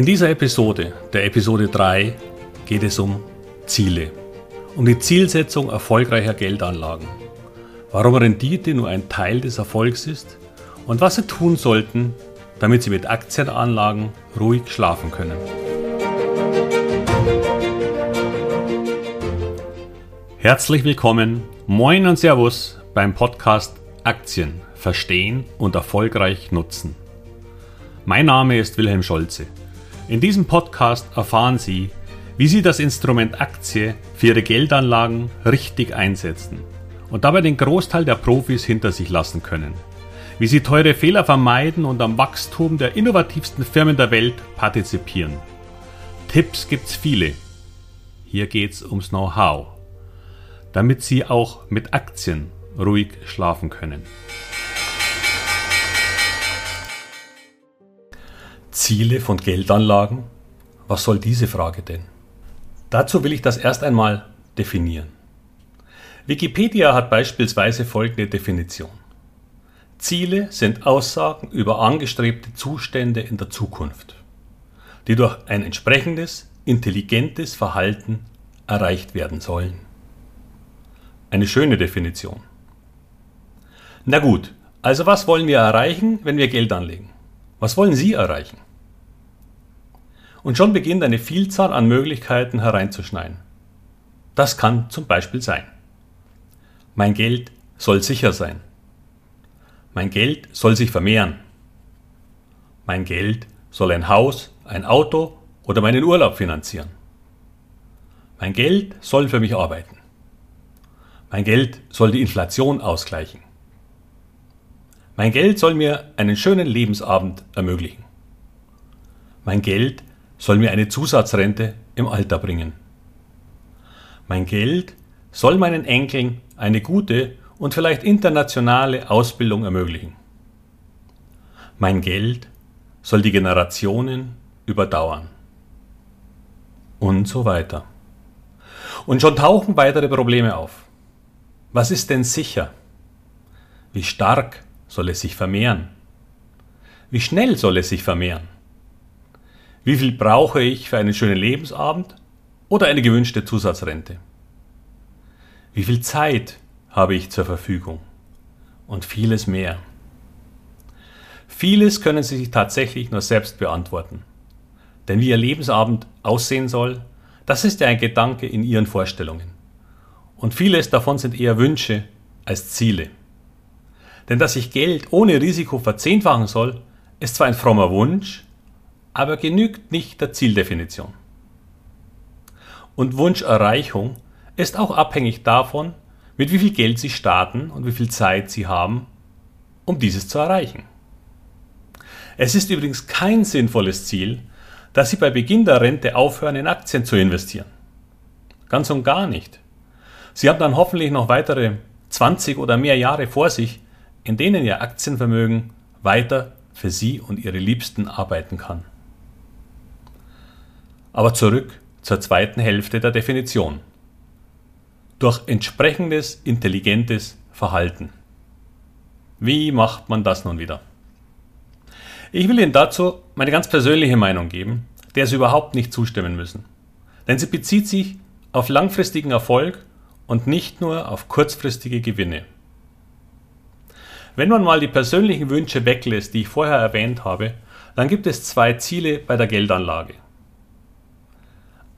In dieser Episode, der Episode 3, geht es um Ziele, um die Zielsetzung erfolgreicher Geldanlagen, warum Rendite nur ein Teil des Erfolgs ist und was Sie tun sollten, damit Sie mit Aktienanlagen ruhig schlafen können. Herzlich willkommen, moin und Servus beim Podcast Aktien verstehen und erfolgreich nutzen. Mein Name ist Wilhelm Scholze. In diesem Podcast erfahren Sie, wie Sie das Instrument Aktie für Ihre Geldanlagen richtig einsetzen und dabei den Großteil der Profis hinter sich lassen können. Wie Sie teure Fehler vermeiden und am Wachstum der innovativsten Firmen der Welt partizipieren. Tipps gibt's viele. Hier geht's ums Know-how, damit Sie auch mit Aktien ruhig schlafen können. Ziele von Geldanlagen? Was soll diese Frage denn? Dazu will ich das erst einmal definieren. Wikipedia hat beispielsweise folgende Definition. Ziele sind Aussagen über angestrebte Zustände in der Zukunft, die durch ein entsprechendes, intelligentes Verhalten erreicht werden sollen. Eine schöne Definition. Na gut, also was wollen wir erreichen, wenn wir Geld anlegen? Was wollen Sie erreichen? Und schon beginnt eine Vielzahl an Möglichkeiten hereinzuschneiden. Das kann zum Beispiel sein. Mein Geld soll sicher sein. Mein Geld soll sich vermehren. Mein Geld soll ein Haus, ein Auto oder meinen Urlaub finanzieren. Mein Geld soll für mich arbeiten. Mein Geld soll die Inflation ausgleichen. Mein Geld soll mir einen schönen Lebensabend ermöglichen. Mein Geld soll mir eine Zusatzrente im Alter bringen. Mein Geld soll meinen Enkeln eine gute und vielleicht internationale Ausbildung ermöglichen. Mein Geld soll die Generationen überdauern. Und so weiter. Und schon tauchen weitere Probleme auf. Was ist denn sicher? Wie stark soll es sich vermehren? Wie schnell soll es sich vermehren? Wie viel brauche ich für einen schönen Lebensabend oder eine gewünschte Zusatzrente? Wie viel Zeit habe ich zur Verfügung? Und vieles mehr. Vieles können Sie sich tatsächlich nur selbst beantworten. Denn wie Ihr Lebensabend aussehen soll, das ist ja ein Gedanke in Ihren Vorstellungen. Und vieles davon sind eher Wünsche als Ziele. Denn dass ich Geld ohne Risiko verzehnfachen soll, ist zwar ein frommer Wunsch, aber genügt nicht der Zieldefinition. Und Wunscherreichung ist auch abhängig davon, mit wie viel Geld Sie starten und wie viel Zeit Sie haben, um dieses zu erreichen. Es ist übrigens kein sinnvolles Ziel, dass Sie bei Beginn der Rente aufhören, in Aktien zu investieren. Ganz und gar nicht. Sie haben dann hoffentlich noch weitere 20 oder mehr Jahre vor sich, in denen Ihr Aktienvermögen weiter für Sie und Ihre Liebsten arbeiten kann. Aber zurück zur zweiten Hälfte der Definition. Durch entsprechendes intelligentes Verhalten. Wie macht man das nun wieder? Ich will Ihnen dazu meine ganz persönliche Meinung geben, der Sie überhaupt nicht zustimmen müssen. Denn sie bezieht sich auf langfristigen Erfolg und nicht nur auf kurzfristige Gewinne. Wenn man mal die persönlichen Wünsche weglässt, die ich vorher erwähnt habe, dann gibt es zwei Ziele bei der Geldanlage.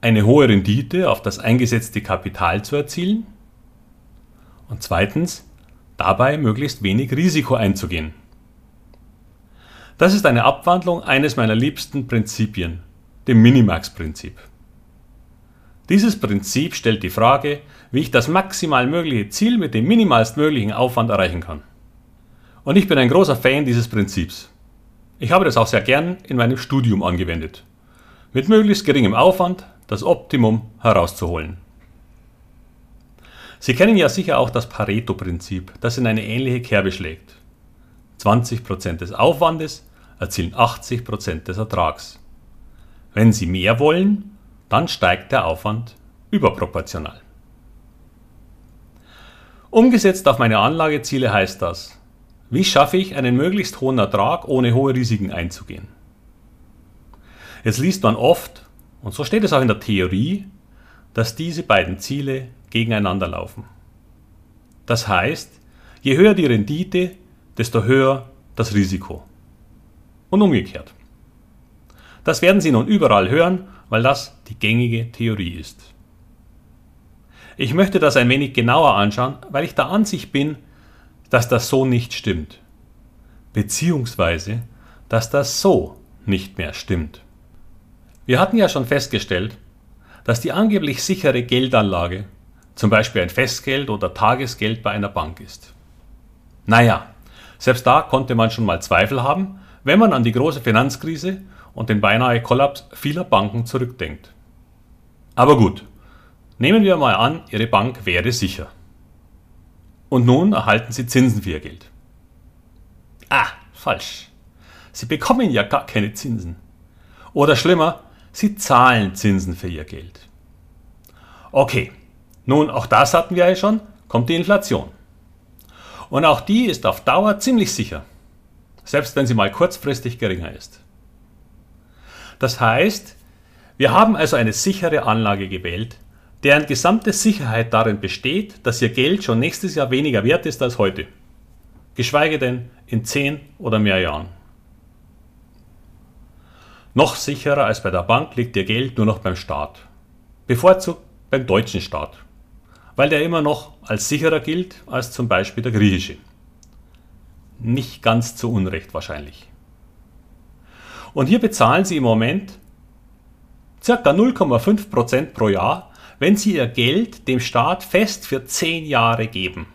Eine hohe Rendite auf das eingesetzte Kapital zu erzielen und zweitens dabei möglichst wenig Risiko einzugehen. Das ist eine Abwandlung eines meiner liebsten Prinzipien, dem Minimax-Prinzip. Dieses Prinzip stellt die Frage, wie ich das maximal mögliche Ziel mit dem minimalst möglichen Aufwand erreichen kann. Und ich bin ein großer Fan dieses Prinzips. Ich habe das auch sehr gern in meinem Studium angewendet. Mit möglichst geringem Aufwand das Optimum herauszuholen. Sie kennen ja sicher auch das Pareto-Prinzip, das in eine ähnliche Kerbe schlägt. 20% des Aufwandes erzielen 80% des Ertrags. Wenn Sie mehr wollen, dann steigt der Aufwand überproportional. Umgesetzt auf meine Anlageziele heißt das, wie schaffe ich einen möglichst hohen Ertrag, ohne hohe Risiken einzugehen? Jetzt liest man oft, und so steht es auch in der Theorie, dass diese beiden Ziele gegeneinander laufen. Das heißt, je höher die Rendite, desto höher das Risiko. Und umgekehrt. Das werden Sie nun überall hören, weil das die gängige Theorie ist. Ich möchte das ein wenig genauer anschauen, weil ich der Ansicht bin, dass das so nicht stimmt. Beziehungsweise, dass das so nicht mehr stimmt. Wir hatten ja schon festgestellt, dass die angeblich sichere Geldanlage zum Beispiel ein Festgeld oder Tagesgeld bei einer Bank ist. Naja, selbst da konnte man schon mal Zweifel haben, wenn man an die große Finanzkrise und den beinahe Kollaps vieler Banken zurückdenkt. Aber gut, nehmen wir mal an, Ihre Bank wäre sicher. Und nun erhalten Sie Zinsen für Ihr Geld. Ah, falsch. Sie bekommen ja gar keine Zinsen. Oder schlimmer, Sie zahlen Zinsen für Ihr Geld. Okay, nun auch das hatten wir ja schon, kommt die Inflation. Und auch die ist auf Dauer ziemlich sicher, selbst wenn sie mal kurzfristig geringer ist. Das heißt, wir haben also eine sichere Anlage gewählt, deren gesamte Sicherheit darin besteht, dass ihr Geld schon nächstes Jahr weniger wert ist als heute. Geschweige denn in zehn oder mehr Jahren. Noch sicherer als bei der Bank liegt Ihr Geld nur noch beim Staat. Bevorzugt beim deutschen Staat, weil der immer noch als sicherer gilt als zum Beispiel der griechische. Nicht ganz zu Unrecht wahrscheinlich. Und hier bezahlen Sie im Moment ca. 0,5% pro Jahr, wenn Sie Ihr Geld dem Staat fest für 10 Jahre geben.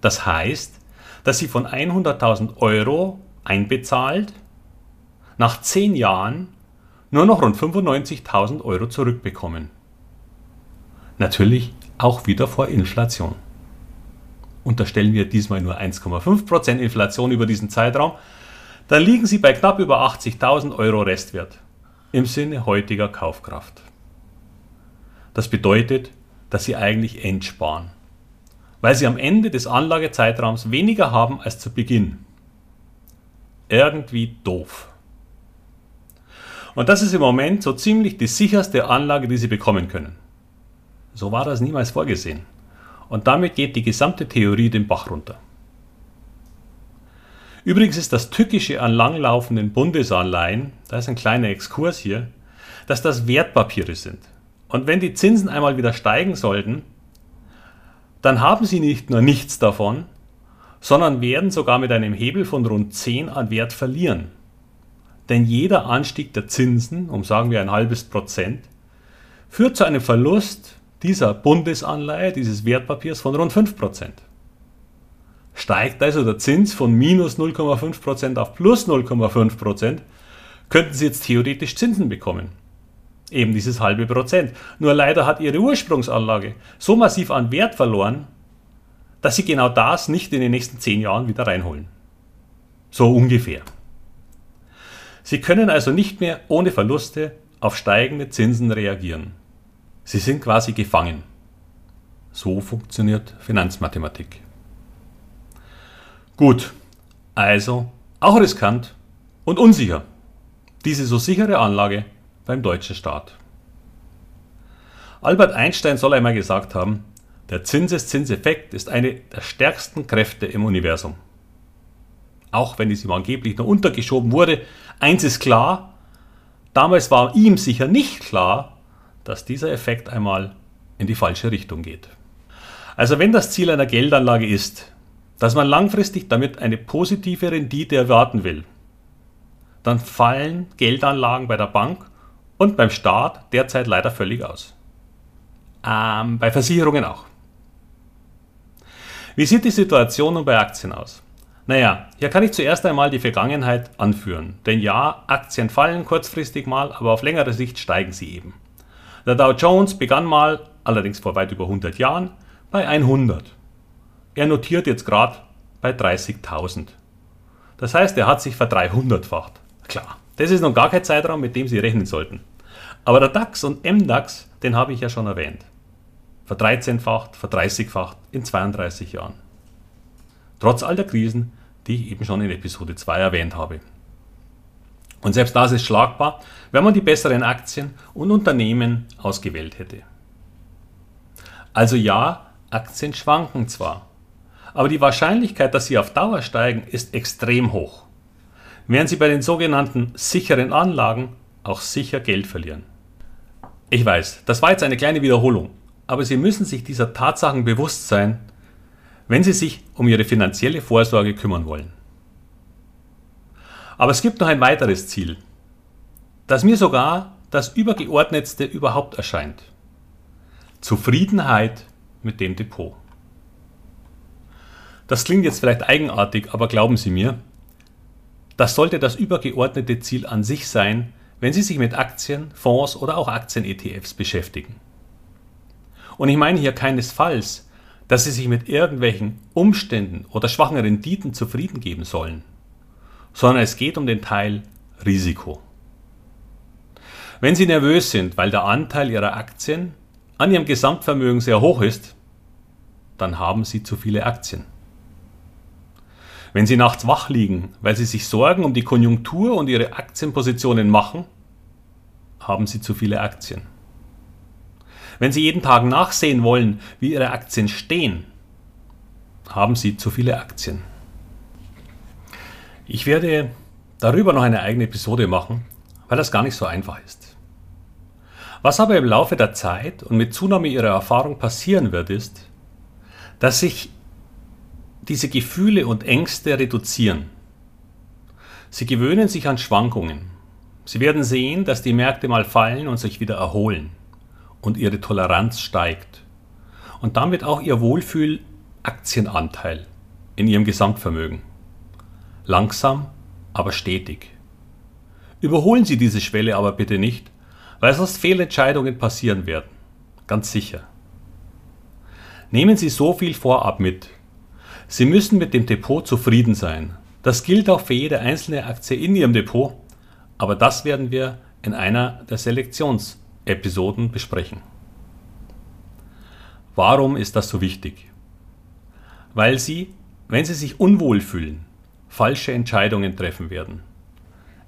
Das heißt, dass Sie von 100.000 Euro einbezahlt nach 10 Jahren nur noch rund 95.000 Euro zurückbekommen. Natürlich auch wieder vor Inflation. Unterstellen wir diesmal nur 1,5% Inflation über diesen Zeitraum, dann liegen Sie bei knapp über 80.000 Euro Restwert im Sinne heutiger Kaufkraft. Das bedeutet, dass Sie eigentlich entsparen, weil Sie am Ende des Anlagezeitraums weniger haben als zu Beginn. Irgendwie doof. Und das ist im Moment so ziemlich die sicherste Anlage, die Sie bekommen können. So war das niemals vorgesehen. Und damit geht die gesamte Theorie den Bach runter. Übrigens ist das Tückische an langlaufenden Bundesanleihen, da ist ein kleiner Exkurs hier, dass das Wertpapiere sind. Und wenn die Zinsen einmal wieder steigen sollten, dann haben sie nicht nur nichts davon, sondern werden sogar mit einem Hebel von rund 10 an Wert verlieren. Denn jeder Anstieg der Zinsen, um sagen wir ein halbes Prozent, führt zu einem Verlust dieser Bundesanleihe, dieses Wertpapiers von rund 5 Prozent. Steigt also der Zins von minus 0,5 Prozent auf plus 0,5 Prozent, könnten Sie jetzt theoretisch Zinsen bekommen. Eben dieses halbe Prozent. Nur leider hat Ihre Ursprungsanlage so massiv an Wert verloren, dass Sie genau das nicht in den nächsten 10 Jahren wieder reinholen. So ungefähr. Sie können also nicht mehr ohne Verluste auf steigende Zinsen reagieren. Sie sind quasi gefangen. So funktioniert Finanzmathematik. Gut, also auch riskant und unsicher. Diese so sichere Anlage beim deutschen Staat. Albert Einstein soll einmal gesagt haben, der Zinseszinseffekt ist eine der stärksten Kräfte im Universum auch wenn es ihm angeblich noch untergeschoben wurde. Eins ist klar, damals war ihm sicher nicht klar, dass dieser Effekt einmal in die falsche Richtung geht. Also wenn das Ziel einer Geldanlage ist, dass man langfristig damit eine positive Rendite erwarten will, dann fallen Geldanlagen bei der Bank und beim Staat derzeit leider völlig aus. Ähm, bei Versicherungen auch. Wie sieht die Situation nun bei Aktien aus? Naja, hier kann ich zuerst einmal die Vergangenheit anführen. Denn ja, Aktien fallen kurzfristig mal, aber auf längere Sicht steigen sie eben. Der Dow Jones begann mal, allerdings vor weit über 100 Jahren, bei 100. Er notiert jetzt gerade bei 30.000. Das heißt, er hat sich verdreihundertfacht. Klar, das ist noch gar kein Zeitraum, mit dem Sie rechnen sollten. Aber der DAX und MDAX, den habe ich ja schon erwähnt. Verdreizehnfacht, verdreißigfacht in 32 Jahren. Trotz all der Krisen, die ich eben schon in Episode 2 erwähnt habe. Und selbst das ist schlagbar, wenn man die besseren Aktien und Unternehmen ausgewählt hätte. Also ja, Aktien schwanken zwar, aber die Wahrscheinlichkeit, dass sie auf Dauer steigen, ist extrem hoch. Während sie bei den sogenannten sicheren Anlagen auch sicher Geld verlieren. Ich weiß, das war jetzt eine kleine Wiederholung, aber Sie müssen sich dieser Tatsachen bewusst sein, wenn Sie sich um Ihre finanzielle Vorsorge kümmern wollen. Aber es gibt noch ein weiteres Ziel, das mir sogar das übergeordnetste überhaupt erscheint. Zufriedenheit mit dem Depot. Das klingt jetzt vielleicht eigenartig, aber glauben Sie mir, das sollte das übergeordnete Ziel an sich sein, wenn Sie sich mit Aktien, Fonds oder auch Aktien-ETFs beschäftigen. Und ich meine hier keinesfalls, dass Sie sich mit irgendwelchen Umständen oder schwachen Renditen zufrieden geben sollen sondern es geht um den Teil Risiko. Wenn Sie nervös sind, weil der Anteil Ihrer Aktien an Ihrem Gesamtvermögen sehr hoch ist, dann haben Sie zu viele Aktien. Wenn Sie nachts wach liegen, weil Sie sich Sorgen um die Konjunktur und Ihre Aktienpositionen machen, haben Sie zu viele Aktien. Wenn Sie jeden Tag nachsehen wollen, wie Ihre Aktien stehen, haben Sie zu viele Aktien. Ich werde darüber noch eine eigene Episode machen, weil das gar nicht so einfach ist. Was aber im Laufe der Zeit und mit Zunahme ihrer Erfahrung passieren wird, ist, dass sich diese Gefühle und Ängste reduzieren. Sie gewöhnen sich an Schwankungen. Sie werden sehen, dass die Märkte mal fallen und sich wieder erholen und ihre Toleranz steigt und damit auch ihr Wohlfühl-Aktienanteil in ihrem Gesamtvermögen. Langsam, aber stetig. Überholen Sie diese Schwelle aber bitte nicht, weil sonst Fehlentscheidungen passieren werden. Ganz sicher. Nehmen Sie so viel vorab mit. Sie müssen mit dem Depot zufrieden sein. Das gilt auch für jede einzelne Aktie in Ihrem Depot, aber das werden wir in einer der Selektionsepisoden besprechen. Warum ist das so wichtig? Weil Sie, wenn Sie sich unwohl fühlen, falsche Entscheidungen treffen werden.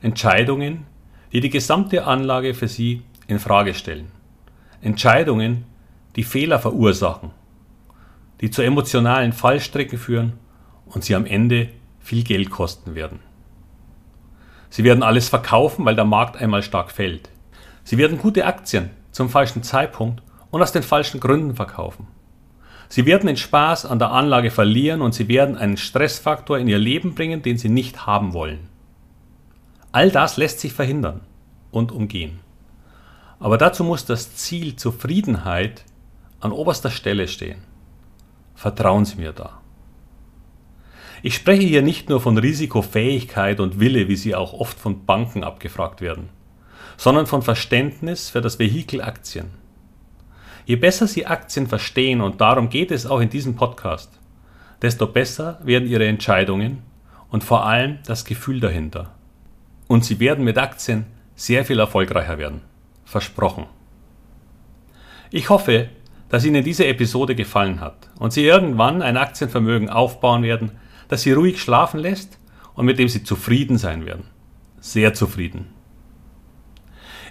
Entscheidungen, die die gesamte Anlage für Sie in Frage stellen. Entscheidungen, die Fehler verursachen, die zu emotionalen Fallstrecken führen und Sie am Ende viel Geld kosten werden. Sie werden alles verkaufen, weil der Markt einmal stark fällt. Sie werden gute Aktien zum falschen Zeitpunkt und aus den falschen Gründen verkaufen. Sie werden den Spaß an der Anlage verlieren und sie werden einen Stressfaktor in ihr Leben bringen, den sie nicht haben wollen. All das lässt sich verhindern und umgehen. Aber dazu muss das Ziel Zufriedenheit an oberster Stelle stehen. Vertrauen Sie mir da. Ich spreche hier nicht nur von Risikofähigkeit und Wille, wie sie auch oft von Banken abgefragt werden, sondern von Verständnis für das Vehikel Aktien. Je besser Sie Aktien verstehen, und darum geht es auch in diesem Podcast, desto besser werden Ihre Entscheidungen und vor allem das Gefühl dahinter. Und Sie werden mit Aktien sehr viel erfolgreicher werden. Versprochen. Ich hoffe, dass Ihnen diese Episode gefallen hat und Sie irgendwann ein Aktienvermögen aufbauen werden, das Sie ruhig schlafen lässt und mit dem Sie zufrieden sein werden. Sehr zufrieden.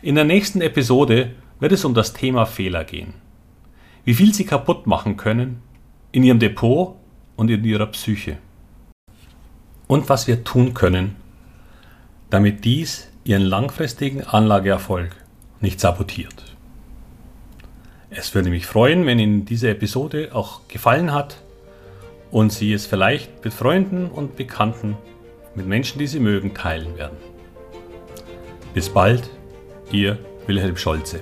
In der nächsten Episode wird es um das Thema Fehler gehen wie viel sie kaputt machen können in ihrem Depot und in ihrer Psyche. Und was wir tun können, damit dies ihren langfristigen Anlageerfolg nicht sabotiert. Es würde mich freuen, wenn Ihnen diese Episode auch gefallen hat und Sie es vielleicht mit Freunden und Bekannten, mit Menschen, die Sie mögen, teilen werden. Bis bald, Ihr Wilhelm Scholze.